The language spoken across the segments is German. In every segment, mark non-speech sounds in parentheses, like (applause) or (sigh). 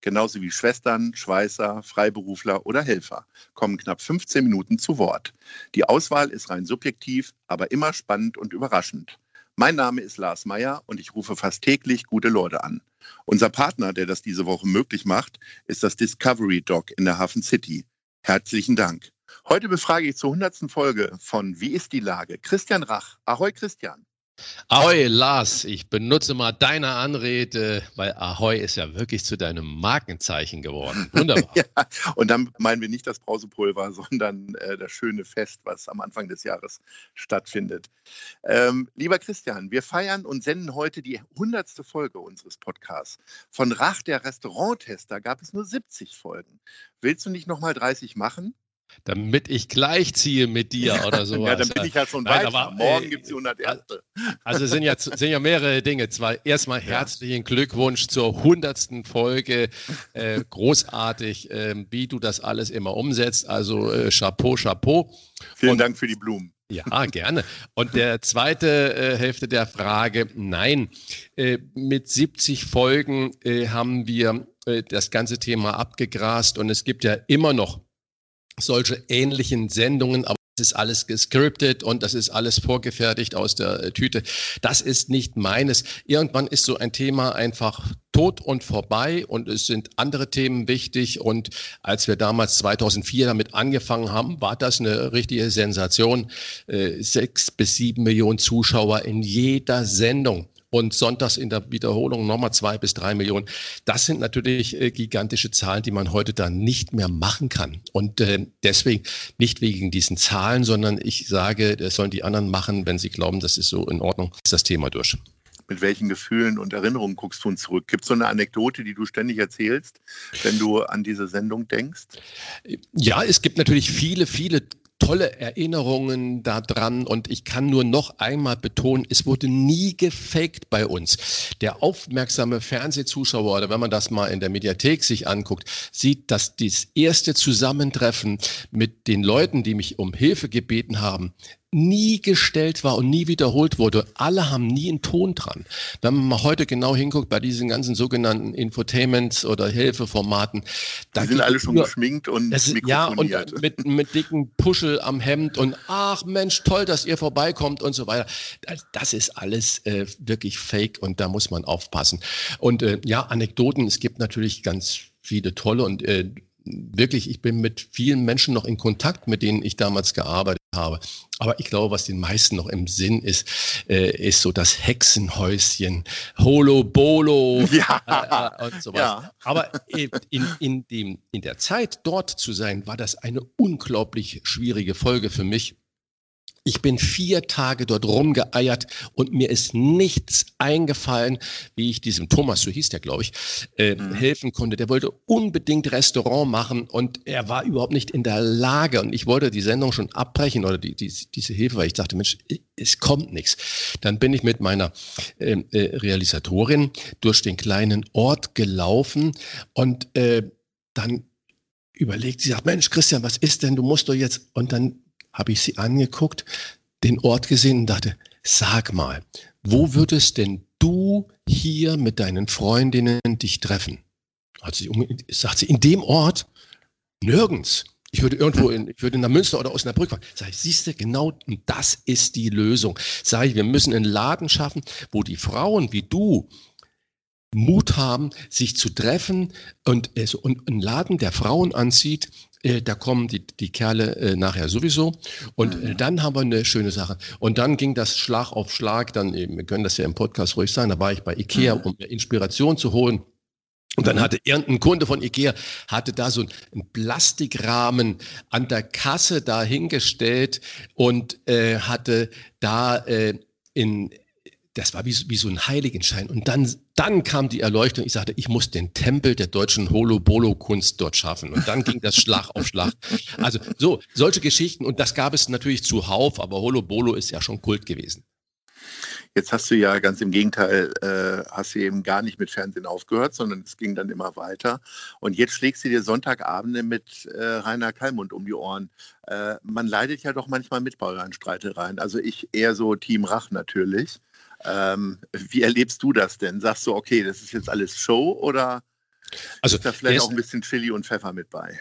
genauso wie Schwestern, Schweißer, Freiberufler oder Helfer, kommen knapp 15 Minuten zu Wort. Die Auswahl ist rein subjektiv, aber immer spannend und überraschend. Mein Name ist Lars Meyer und ich rufe fast täglich gute Leute an. Unser Partner, der das diese Woche möglich macht, ist das Discovery Dog in der Hafen City. Herzlichen Dank. Heute befrage ich zur 100. Folge von Wie ist die Lage? Christian Rach. Ahoi Christian. Ahoi, Lars, ich benutze mal deine Anrede, weil Ahoi ist ja wirklich zu deinem Markenzeichen geworden. (laughs) Wunderbar. ja, und dann meinen wir nicht das Brausepulver, sondern äh, das schöne Fest, was am Anfang des Jahres stattfindet. Ähm, lieber Christian, wir feiern und senden heute die 100. Folge unseres Podcasts. Von Rach, der Restauranttester, gab es nur 70 Folgen. Willst du nicht nochmal 30 machen? Damit ich gleich ziehe mit dir oder sowas. ja, dann bin ich ja schon Nein. Aber, Morgen äh, gibt es die 101. Also sind ja, sind ja mehrere Dinge. Zwar erstmal herzlichen Glückwunsch zur 100. Folge. Äh, großartig, äh, wie du das alles immer umsetzt. Also äh, Chapeau, Chapeau. Vielen Und, Dank für die Blumen. Ja, gerne. Und der zweite äh, Hälfte der Frage, nein, äh, mit 70 Folgen äh, haben wir äh, das ganze Thema abgegrast und es gibt ja immer noch solche ähnlichen Sendungen, aber das ist alles gescriptet und das ist alles vorgefertigt aus der äh, Tüte. Das ist nicht meines. Irgendwann ist so ein Thema einfach tot und vorbei und es sind andere Themen wichtig. Und als wir damals 2004 damit angefangen haben, war das eine richtige Sensation. Äh, sechs bis sieben Millionen Zuschauer in jeder Sendung und sonntags in der Wiederholung nochmal zwei bis drei Millionen. Das sind natürlich äh, gigantische Zahlen, die man heute da nicht mehr machen kann. Und äh, deswegen nicht wegen diesen Zahlen, sondern ich sage, das sollen die anderen machen, wenn sie glauben, das ist so in Ordnung, ist das Thema durch mit welchen Gefühlen und Erinnerungen guckst du uns zurück? Gibt es so eine Anekdote, die du ständig erzählst, wenn du an diese Sendung denkst? Ja, es gibt natürlich viele, viele tolle Erinnerungen daran und ich kann nur noch einmal betonen, es wurde nie gefaked bei uns. Der aufmerksame Fernsehzuschauer oder wenn man das mal in der Mediathek sich anguckt, sieht, dass das erste Zusammentreffen mit den Leuten, die mich um Hilfe gebeten haben, nie gestellt war und nie wiederholt wurde. Alle haben nie einen Ton dran. Wenn man mal heute genau hinguckt bei diesen ganzen sogenannten Infotainments oder Hilfeformaten, da die sind alle schon nur, geschminkt und das, Ja, und mit, mit dicken Puschel am Hemd und ach Mensch, toll, dass ihr vorbeikommt und so weiter. Das, das ist alles äh, wirklich fake und da muss man aufpassen. Und äh, ja, Anekdoten, es gibt natürlich ganz viele tolle und äh, wirklich, ich bin mit vielen Menschen noch in Kontakt, mit denen ich damals gearbeitet habe. Aber ich glaube, was den meisten noch im Sinn ist, äh, ist so das Hexenhäuschen, Holo Bolo (laughs) ja. äh, und sowas. Ja. Aber in, in, dem, in der Zeit dort zu sein, war das eine unglaublich schwierige Folge für mich ich bin vier Tage dort rumgeeiert und mir ist nichts eingefallen, wie ich diesem Thomas, so hieß der, glaube ich, äh, mhm. helfen konnte. Der wollte unbedingt Restaurant machen und er war überhaupt nicht in der Lage. Und ich wollte die Sendung schon abbrechen oder die, die, diese Hilfe, weil ich dachte, Mensch, es kommt nichts. Dann bin ich mit meiner äh, äh, Realisatorin durch den kleinen Ort gelaufen und äh, dann überlegt, sie sagt, Mensch, Christian, was ist denn? Du musst doch jetzt, und dann habe ich sie angeguckt, den Ort gesehen und dachte, sag mal, wo würdest denn du hier mit deinen Freundinnen dich treffen? Hat sie, sagt sie, in dem Ort? Nirgends. Ich würde irgendwo in, ich würde der Münster oder Osnabrück fahren. Sag ich, siehst du, genau das ist die Lösung. Sag ich, wir müssen einen Laden schaffen, wo die Frauen wie du Mut haben, sich zu treffen und, und einen Laden, der Frauen anzieht, äh, da kommen die, die Kerle äh, nachher sowieso. Und äh, dann haben wir eine schöne Sache. Und dann ging das Schlag auf Schlag. Dann, eben, wir können das ja im Podcast ruhig sagen, da war ich bei Ikea, mhm. um Inspiration zu holen. Und dann mhm. hatte irgendein Kunde von Ikea, hatte da so einen Plastikrahmen an der Kasse dahingestellt und äh, hatte da äh, in das war wie, wie so ein Heiligenschein. Und dann, dann kam die Erleuchtung. Ich sagte, ich muss den Tempel der deutschen Holo-Bolo-Kunst dort schaffen. Und dann ging das Schlag auf Schlag. Also so, solche Geschichten. Und das gab es natürlich zuhauf, aber Holo-Bolo ist ja schon Kult gewesen. Jetzt hast du ja ganz im Gegenteil, äh, hast du eben gar nicht mit Fernsehen aufgehört, sondern es ging dann immer weiter. Und jetzt schlägst du dir Sonntagabende mit äh, Rainer Kallmund um die Ohren. Äh, man leidet ja doch manchmal mit bei euren. Also ich eher so Team Rach natürlich. Ähm, wie erlebst du das denn? Sagst du, okay, das ist jetzt alles Show oder also, ist da vielleicht auch ein bisschen Chili und Pfeffer mit bei?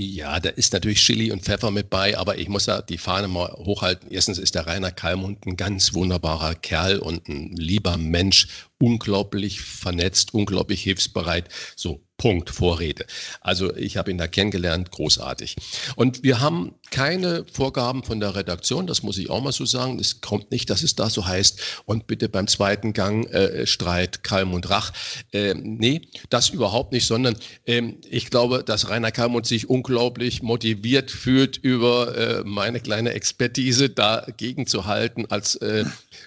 Ja, da ist natürlich Chili und Pfeffer mit bei, aber ich muss ja die Fahne mal hochhalten. Erstens ist der Rainer Kalmund ein ganz wunderbarer Kerl und ein lieber Mensch, unglaublich vernetzt, unglaublich hilfsbereit. So, Punkt, Vorrede. Also ich habe ihn da kennengelernt, großartig. Und wir haben keine Vorgaben von der Redaktion, das muss ich auch mal so sagen. Es kommt nicht, dass es da so heißt, und bitte beim zweiten Gang äh, Streit Kalm und Rach. Äh, nee, das überhaupt nicht, sondern äh, ich glaube, dass Rainer Kalmund sich unglaublich motiviert fühlt, über äh, meine kleine Expertise dagegen zu halten als äh,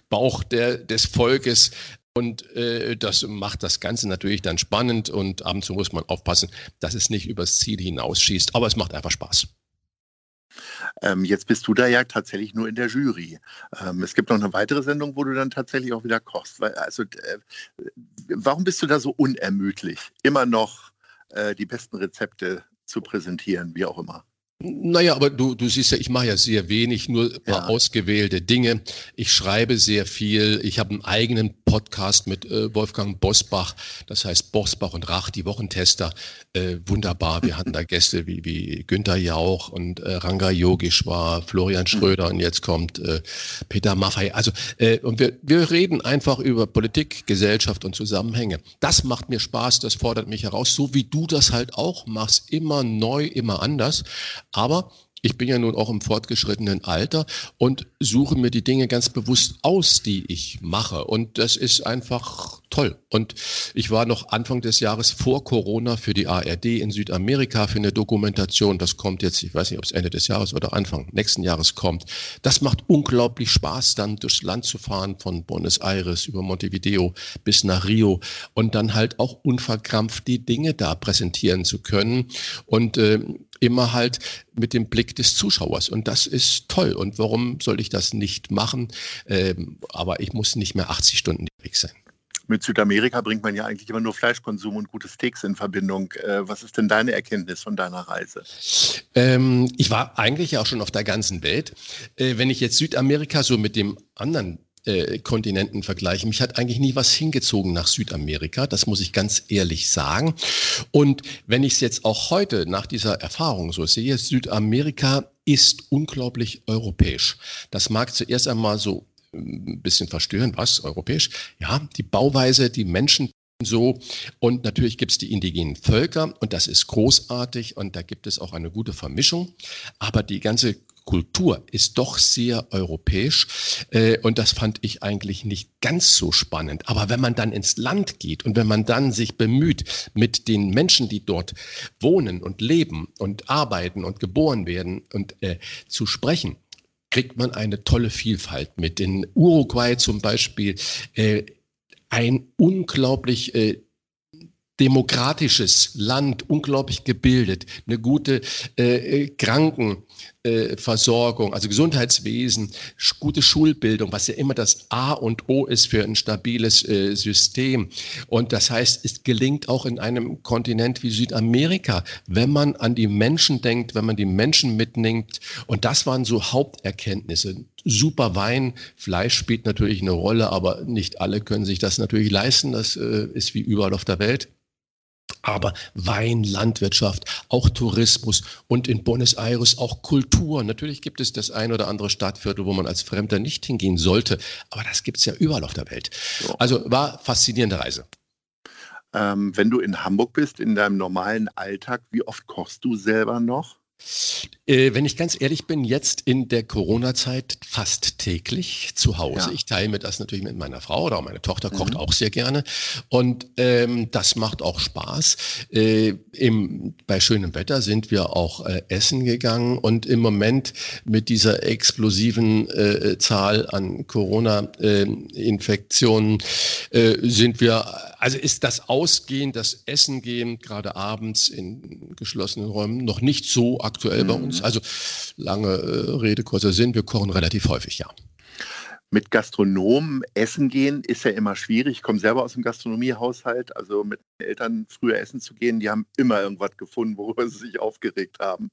Bauch der, des Volkes und äh, das macht das Ganze natürlich dann spannend und ab und zu muss man aufpassen, dass es nicht übers Ziel hinausschießt. Aber es macht einfach Spaß. Ähm, jetzt bist du da ja tatsächlich nur in der Jury. Ähm, es gibt noch eine weitere Sendung, wo du dann tatsächlich auch wieder kochst. Weil, also, äh, warum bist du da so unermüdlich, immer noch äh, die besten Rezepte zu präsentieren, wie auch immer? Naja, aber du, du siehst ja, ich mache ja sehr wenig, nur ein paar ja. ausgewählte Dinge. Ich schreibe sehr viel. Ich habe einen eigenen Podcast mit äh, Wolfgang Bosbach, das heißt Bosbach und Rach, die Wochentester. Äh, wunderbar. Wir hatten da Gäste wie, wie Günther Jauch und äh, Ranga Yogeshwar, Florian mhm. Schröder und jetzt kommt äh, Peter Maffei. Also, äh, und wir, wir reden einfach über Politik, Gesellschaft und Zusammenhänge. Das macht mir Spaß, das fordert mich heraus, so wie du das halt auch machst. Immer neu, immer anders. Aber ich bin ja nun auch im fortgeschrittenen Alter und suche mir die Dinge ganz bewusst aus, die ich mache. Und das ist einfach toll. Und ich war noch Anfang des Jahres vor Corona für die ARD in Südamerika für eine Dokumentation. Das kommt jetzt, ich weiß nicht, ob es Ende des Jahres oder Anfang nächsten Jahres kommt. Das macht unglaublich Spaß, dann durchs Land zu fahren, von Buenos Aires über Montevideo bis nach Rio und dann halt auch unverkrampft die Dinge da präsentieren zu können. Und äh, immer halt mit dem Blick des Zuschauers. Und das ist toll. Und warum soll ich das nicht machen? Ähm, aber ich muss nicht mehr 80 Stunden weg sein. Mit Südamerika bringt man ja eigentlich immer nur Fleischkonsum und gute Steaks in Verbindung. Äh, was ist denn deine Erkenntnis von deiner Reise? Ähm, ich war eigentlich auch schon auf der ganzen Welt. Äh, wenn ich jetzt Südamerika so mit dem anderen äh, Kontinenten vergleichen. Mich hat eigentlich nie was hingezogen nach Südamerika, das muss ich ganz ehrlich sagen. Und wenn ich es jetzt auch heute nach dieser Erfahrung so sehe, Südamerika ist unglaublich europäisch. Das mag zuerst einmal so ein bisschen verstören, was europäisch? Ja, die Bauweise, die Menschen so. Und natürlich gibt es die indigenen Völker und das ist großartig und da gibt es auch eine gute Vermischung. Aber die ganze Kultur ist doch sehr europäisch äh, und das fand ich eigentlich nicht ganz so spannend. Aber wenn man dann ins Land geht und wenn man dann sich bemüht, mit den Menschen, die dort wohnen und leben und arbeiten und geboren werden und äh, zu sprechen, kriegt man eine tolle Vielfalt mit. In Uruguay zum Beispiel äh, ein unglaublich äh, demokratisches Land, unglaublich gebildet, eine gute äh, Krankenversorgung, äh, also Gesundheitswesen, gute Schulbildung, was ja immer das A und O ist für ein stabiles äh, System. Und das heißt, es gelingt auch in einem Kontinent wie Südamerika, wenn man an die Menschen denkt, wenn man die Menschen mitnimmt. Und das waren so Haupterkenntnisse. Super Wein, Fleisch spielt natürlich eine Rolle, aber nicht alle können sich das natürlich leisten. Das äh, ist wie überall auf der Welt aber Wein, Landwirtschaft, auch Tourismus und in Buenos Aires auch Kultur. Natürlich gibt es das ein oder andere Stadtviertel, wo man als Fremder nicht hingehen sollte, aber das gibt es ja überall auf der Welt. Also war faszinierende Reise. Ähm, wenn du in Hamburg bist, in deinem normalen Alltag, wie oft kochst du selber noch? Äh, wenn ich ganz ehrlich bin, jetzt in der Corona-Zeit fast täglich zu Hause. Ja. Ich teile mir das natürlich mit meiner Frau oder meine Tochter kocht mhm. auch sehr gerne. Und ähm, das macht auch Spaß. Äh, im, bei schönem Wetter sind wir auch äh, essen gegangen und im Moment mit dieser explosiven äh, Zahl an Corona-Infektionen äh, sind wir, also ist das Ausgehen, das Essen gehen, gerade abends in geschlossenen Räumen, noch nicht so aktuell bei uns. Also lange äh, Rede, kurzer Sinn, wir kochen relativ häufig, ja. Mit Gastronomen essen gehen ist ja immer schwierig. Ich komme selber aus dem Gastronomiehaushalt, also mit Eltern früher essen zu gehen, die haben immer irgendwas gefunden, worüber sie sich aufgeregt haben.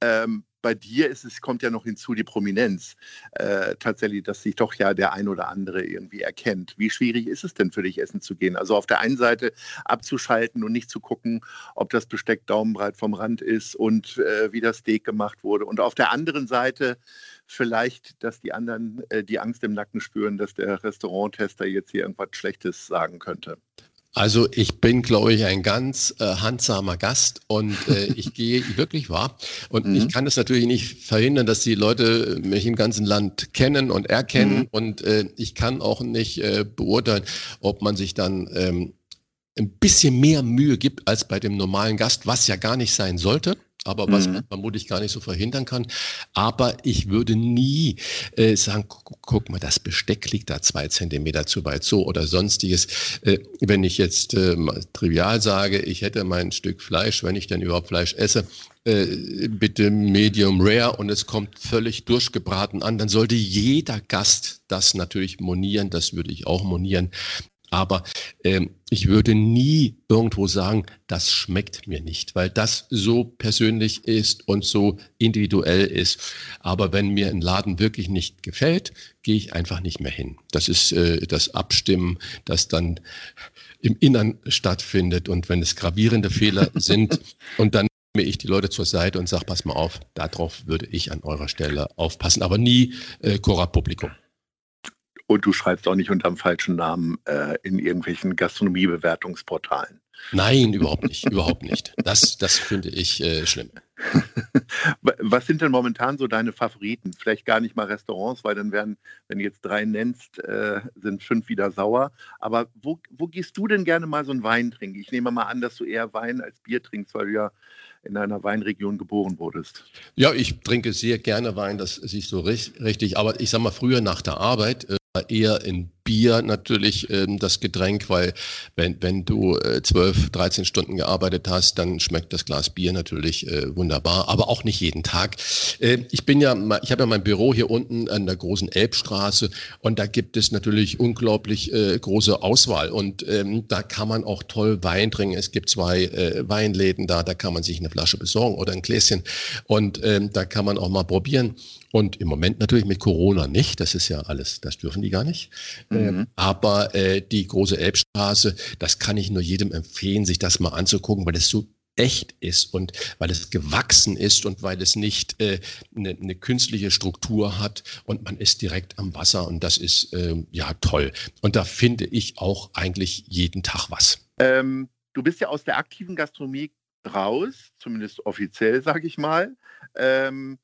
Ähm, bei dir ist es, kommt ja noch hinzu die Prominenz. Äh, tatsächlich, dass sich doch ja der ein oder andere irgendwie erkennt. Wie schwierig ist es denn für dich, essen zu gehen? Also auf der einen Seite abzuschalten und nicht zu gucken, ob das Besteck daumenbreit vom Rand ist und äh, wie das Steak gemacht wurde. Und auf der anderen Seite vielleicht, dass die anderen äh, die Angst im Nacken spüren, dass der Restauranttester jetzt hier irgendwas Schlechtes sagen könnte. Also ich bin, glaube ich, ein ganz äh, handsamer Gast und äh, (laughs) ich gehe wirklich wahr. Und mhm. ich kann es natürlich nicht verhindern, dass die Leute mich im ganzen Land kennen und erkennen. Mhm. Und äh, ich kann auch nicht äh, beurteilen, ob man sich dann ähm, ein bisschen mehr Mühe gibt als bei dem normalen Gast, was ja gar nicht sein sollte aber was mhm. man vermutlich gar nicht so verhindern kann. Aber ich würde nie äh, sagen, guck, guck, mal, das Besteck liegt da zwei Zentimeter zu weit so oder sonstiges. Äh, wenn ich jetzt äh, trivial sage, ich hätte mein Stück Fleisch, wenn ich denn überhaupt Fleisch esse, äh, bitte Medium Rare und es kommt völlig durchgebraten an, dann sollte jeder Gast das natürlich monieren, das würde ich auch monieren. Aber ähm, ich würde nie irgendwo sagen, das schmeckt mir nicht, weil das so persönlich ist und so individuell ist. Aber wenn mir ein Laden wirklich nicht gefällt, gehe ich einfach nicht mehr hin. Das ist äh, das Abstimmen, das dann im Innern stattfindet. Und wenn es gravierende Fehler (laughs) sind und dann nehme ich die Leute zur Seite und sage, pass mal auf, darauf würde ich an eurer Stelle aufpassen, aber nie äh, Cora Publikum. Und du schreibst auch nicht unterm falschen Namen äh, in irgendwelchen Gastronomiebewertungsportalen. Nein, überhaupt nicht, überhaupt nicht. Das, das finde ich äh, schlimm. (laughs) Was sind denn momentan so deine Favoriten? Vielleicht gar nicht mal Restaurants, weil dann werden, wenn du jetzt drei nennst, äh, sind fünf wieder sauer. Aber wo, wo gehst du denn gerne mal so einen Wein trinken? Ich nehme mal an, dass du eher Wein als Bier trinkst, weil du ja in einer Weinregion geboren wurdest. Ja, ich trinke sehr gerne Wein, das siehst du richtig. Aber ich sag mal, früher nach der Arbeit äh, eher in Bier natürlich ähm, das Getränk, weil wenn, wenn du äh, 12, 13 Stunden gearbeitet hast, dann schmeckt das Glas Bier natürlich äh, wunderbar, aber auch nicht jeden Tag. Äh, ich bin ja, ich habe ja mein Büro hier unten an der großen Elbstraße und da gibt es natürlich unglaublich äh, große Auswahl und ähm, da kann man auch toll Wein trinken. Es gibt zwei äh, Weinläden da, da kann man sich eine Flasche besorgen oder ein Gläschen und ähm, da kann man auch mal probieren. Und im Moment natürlich mit Corona nicht, das ist ja alles, das dürfen die gar nicht. Mhm. Ähm, aber äh, die große Elbstraße, das kann ich nur jedem empfehlen, sich das mal anzugucken, weil es so echt ist und weil es gewachsen ist und weil es nicht äh, eine, eine künstliche Struktur hat und man ist direkt am Wasser und das ist äh, ja toll. Und da finde ich auch eigentlich jeden Tag was. Ähm, du bist ja aus der aktiven Gastronomie raus, zumindest offiziell, sage ich mal. Ähm,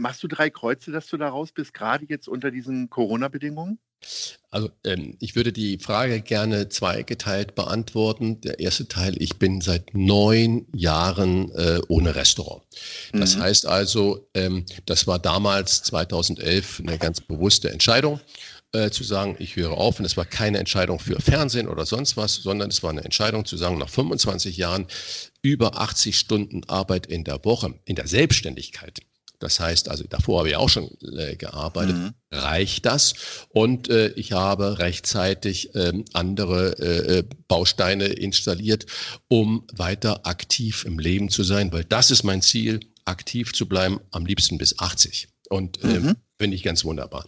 Machst du drei Kreuze, dass du da raus bist, gerade jetzt unter diesen Corona-Bedingungen? Also ähm, ich würde die Frage gerne zweigeteilt beantworten. Der erste Teil, ich bin seit neun Jahren äh, ohne Restaurant. Das mhm. heißt also, ähm, das war damals 2011 eine ganz bewusste Entscheidung. Äh, zu sagen, ich höre auf. Und es war keine Entscheidung für Fernsehen oder sonst was, sondern es war eine Entscheidung zu sagen, nach 25 Jahren über 80 Stunden Arbeit in der Woche, in der Selbstständigkeit, das heißt, also davor habe ich auch schon äh, gearbeitet. Mhm. Reicht das? Und äh, ich habe rechtzeitig ähm, andere äh, äh, Bausteine installiert, um weiter aktiv im Leben zu sein, weil das ist mein Ziel, aktiv zu bleiben, am liebsten bis 80. Und äh, mhm. finde ich ganz wunderbar.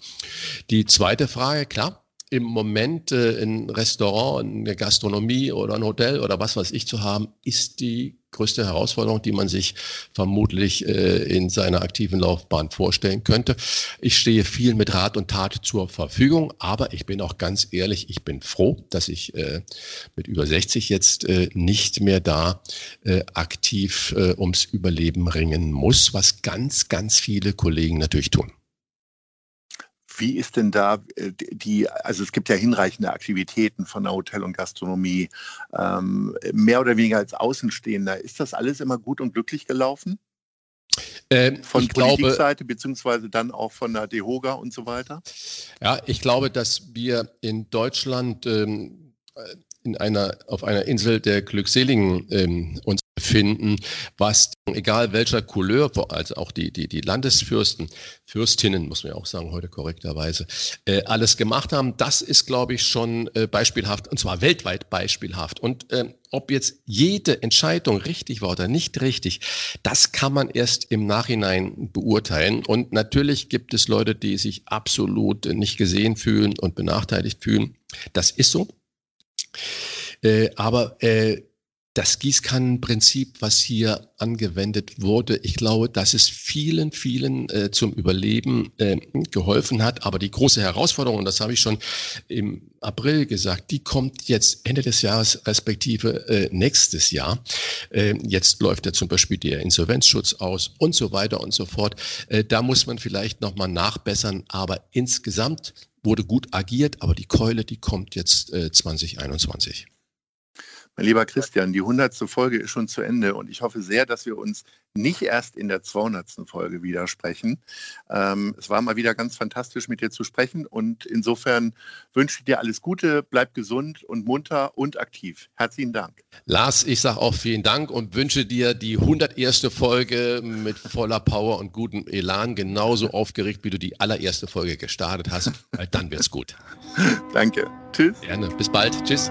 Die zweite Frage, klar, im Moment äh, ein Restaurant, eine Gastronomie oder ein Hotel oder was weiß ich zu haben, ist die größte Herausforderung, die man sich vermutlich äh, in seiner aktiven Laufbahn vorstellen könnte. Ich stehe viel mit Rat und Tat zur Verfügung, aber ich bin auch ganz ehrlich, ich bin froh, dass ich äh, mit über 60 jetzt äh, nicht mehr da äh, aktiv äh, ums Überleben ringen muss, was ganz, ganz viele Kollegen natürlich tun. Wie ist denn da äh, die, also es gibt ja hinreichende Aktivitäten von der Hotel- und Gastronomie, ähm, mehr oder weniger als Außenstehender. Ist das alles immer gut und glücklich gelaufen? Ähm, von Politikseite beziehungsweise dann auch von der DEHOGA und so weiter? Ja, ich glaube, dass wir in Deutschland ähm, in einer, auf einer Insel der Glückseligen ähm, uns befinden, was, egal welcher Couleur, also auch die, die, die Landesfürsten, Fürstinnen, muss man ja auch sagen, heute korrekterweise, äh, alles gemacht haben, das ist, glaube ich, schon äh, beispielhaft, und zwar weltweit beispielhaft. Und äh, ob jetzt jede Entscheidung richtig war oder nicht richtig, das kann man erst im Nachhinein beurteilen. Und natürlich gibt es Leute, die sich absolut nicht gesehen fühlen und benachteiligt fühlen. Das ist so. Äh, aber äh, das Gießkannenprinzip, was hier angewendet wurde, ich glaube, dass es vielen, vielen äh, zum Überleben äh, geholfen hat. Aber die große Herausforderung, und das habe ich schon im April gesagt, die kommt jetzt Ende des Jahres respektive äh, nächstes Jahr. Äh, jetzt läuft ja zum Beispiel der Insolvenzschutz aus und so weiter und so fort. Äh, da muss man vielleicht nochmal nachbessern. Aber insgesamt wurde gut agiert, aber die Keule, die kommt jetzt äh, 2021. Mein lieber Christian, die 100. Folge ist schon zu Ende und ich hoffe sehr, dass wir uns nicht erst in der 200. Folge widersprechen. Ähm, es war mal wieder ganz fantastisch, mit dir zu sprechen und insofern wünsche ich dir alles Gute, bleib gesund und munter und aktiv. Herzlichen Dank. Lars, ich sage auch vielen Dank und wünsche dir die 101. Folge mit voller Power und gutem Elan genauso aufgeregt, wie du die allererste Folge gestartet hast, weil dann wird's gut. (laughs) Danke. Tschüss. Gerne. Bis bald. Tschüss.